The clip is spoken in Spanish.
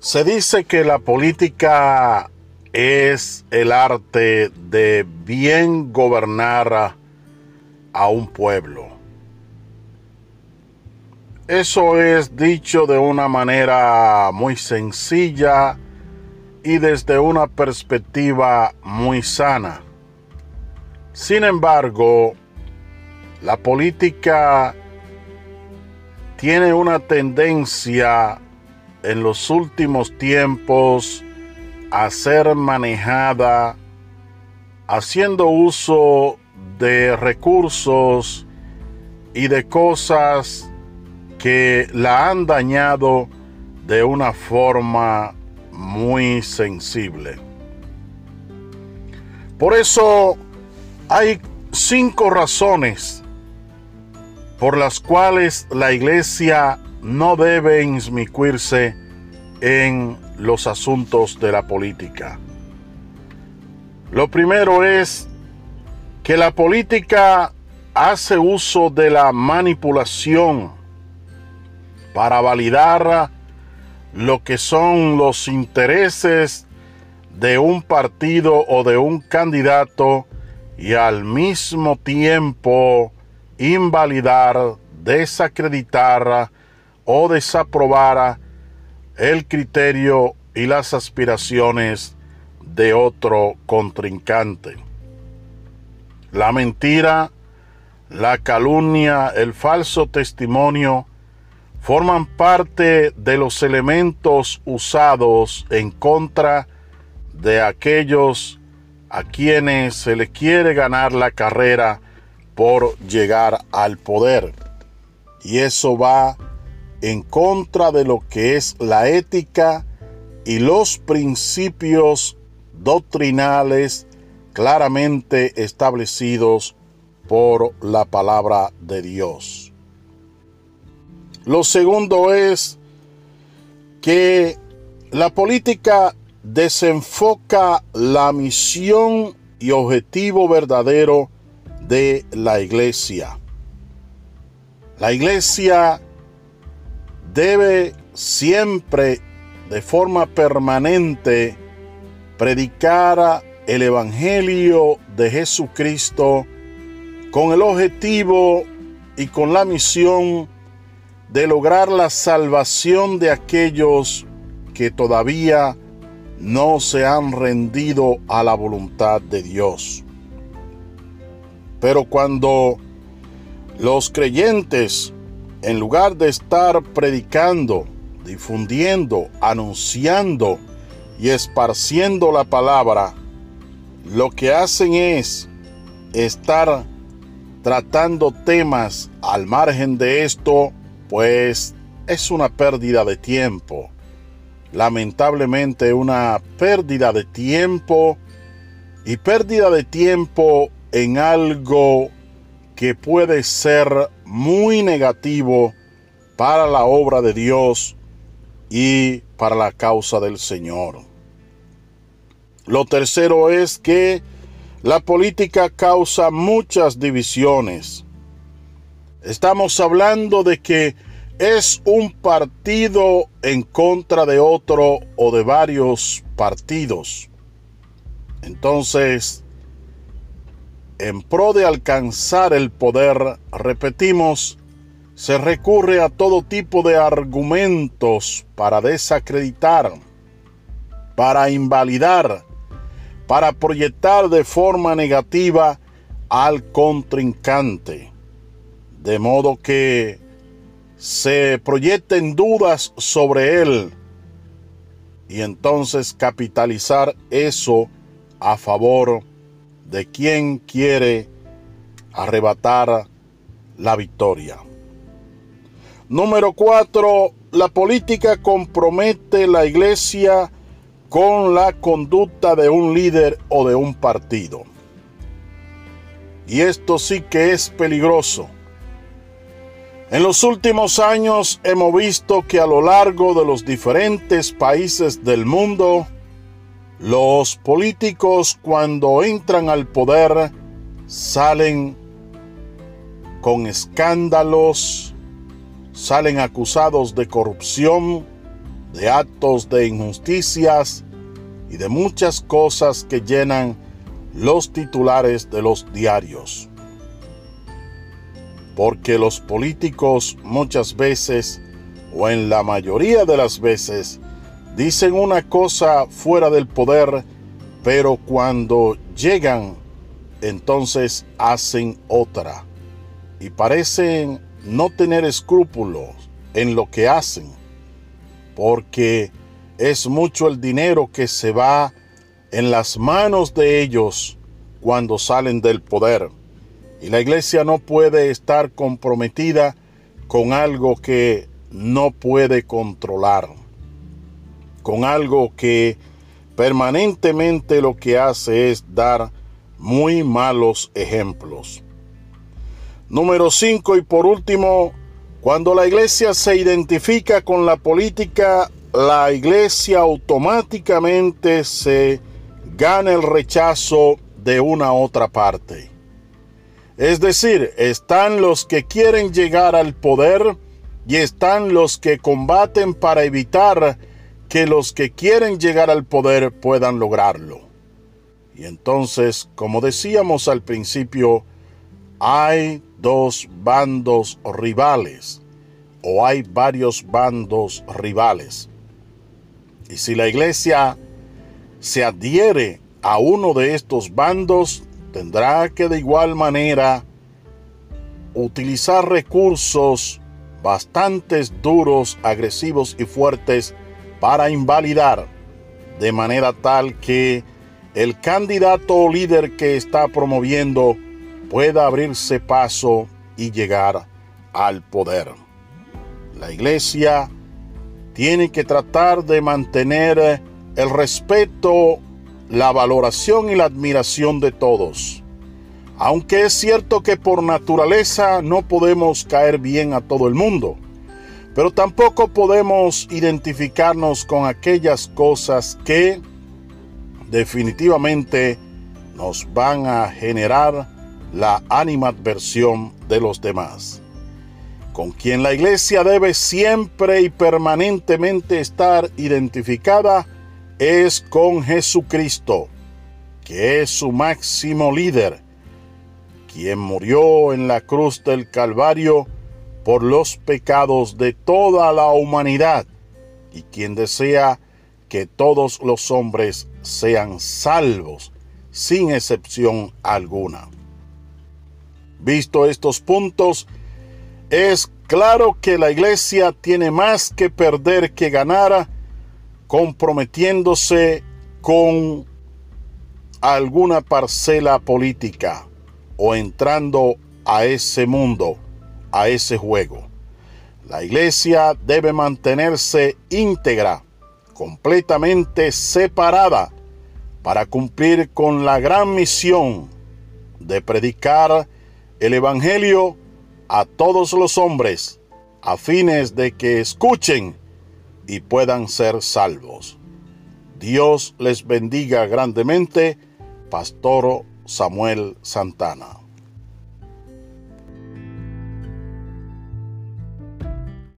Se dice que la política es el arte de bien gobernar a un pueblo. Eso es dicho de una manera muy sencilla y desde una perspectiva muy sana. Sin embargo, la política tiene una tendencia en los últimos tiempos a ser manejada haciendo uso de recursos y de cosas que la han dañado de una forma muy sensible. Por eso hay cinco razones por las cuales la iglesia no debe inmiscuirse en los asuntos de la política. Lo primero es que la política hace uso de la manipulación para validar lo que son los intereses de un partido o de un candidato y al mismo tiempo invalidar, desacreditar o desaprobar el criterio y las aspiraciones de otro contrincante. La mentira, la calumnia, el falso testimonio forman parte de los elementos usados en contra de aquellos a quienes se le quiere ganar la carrera por llegar al poder. Y eso va en contra de lo que es la ética y los principios doctrinales claramente establecidos por la palabra de Dios. Lo segundo es que la política desenfoca la misión y objetivo verdadero de la iglesia. La iglesia debe siempre de forma permanente predicar el Evangelio de Jesucristo con el objetivo y con la misión de lograr la salvación de aquellos que todavía no se han rendido a la voluntad de Dios. Pero cuando los creyentes, en lugar de estar predicando, difundiendo, anunciando y esparciendo la palabra, lo que hacen es estar tratando temas al margen de esto pues es una pérdida de tiempo. Lamentablemente una pérdida de tiempo y pérdida de tiempo en algo que puede ser muy negativo para la obra de Dios y para la causa del Señor. Lo tercero es que la política causa muchas divisiones. Estamos hablando de que es un partido en contra de otro o de varios partidos. Entonces, en pro de alcanzar el poder, repetimos, se recurre a todo tipo de argumentos para desacreditar, para invalidar, para proyectar de forma negativa al contrincante. De modo que se proyecten dudas sobre él y entonces capitalizar eso a favor de quien quiere arrebatar la victoria. Número cuatro, la política compromete la iglesia con la conducta de un líder o de un partido. Y esto sí que es peligroso en los últimos años hemos visto que a lo largo de los diferentes países del mundo, los políticos cuando entran al poder salen con escándalos, salen acusados de corrupción, de actos de injusticias y de muchas cosas que llenan los titulares de los diarios. Porque los políticos muchas veces, o en la mayoría de las veces, dicen una cosa fuera del poder, pero cuando llegan, entonces hacen otra. Y parecen no tener escrúpulos en lo que hacen, porque es mucho el dinero que se va en las manos de ellos cuando salen del poder. Y la iglesia no puede estar comprometida con algo que no puede controlar, con algo que permanentemente lo que hace es dar muy malos ejemplos. Número 5 y por último, cuando la iglesia se identifica con la política, la iglesia automáticamente se gana el rechazo de una otra parte. Es decir, están los que quieren llegar al poder y están los que combaten para evitar que los que quieren llegar al poder puedan lograrlo. Y entonces, como decíamos al principio, hay dos bandos rivales o hay varios bandos rivales. Y si la iglesia se adhiere a uno de estos bandos, tendrá que de igual manera utilizar recursos bastante duros, agresivos y fuertes para invalidar, de manera tal que el candidato o líder que está promoviendo pueda abrirse paso y llegar al poder. La iglesia tiene que tratar de mantener el respeto, la valoración y la admiración de todos. Aunque es cierto que por naturaleza no podemos caer bien a todo el mundo, pero tampoco podemos identificarnos con aquellas cosas que definitivamente nos van a generar la animadversión de los demás. Con quien la iglesia debe siempre y permanentemente estar identificada es con Jesucristo, que es su máximo líder, quien murió en la cruz del Calvario por los pecados de toda la humanidad y quien desea que todos los hombres sean salvos sin excepción alguna. Visto estos puntos, es claro que la iglesia tiene más que perder que ganar comprometiéndose con alguna parcela política o entrando a ese mundo, a ese juego. La iglesia debe mantenerse íntegra, completamente separada, para cumplir con la gran misión de predicar el Evangelio a todos los hombres, a fines de que escuchen y puedan ser salvos. Dios les bendiga grandemente, Pastor Samuel Santana.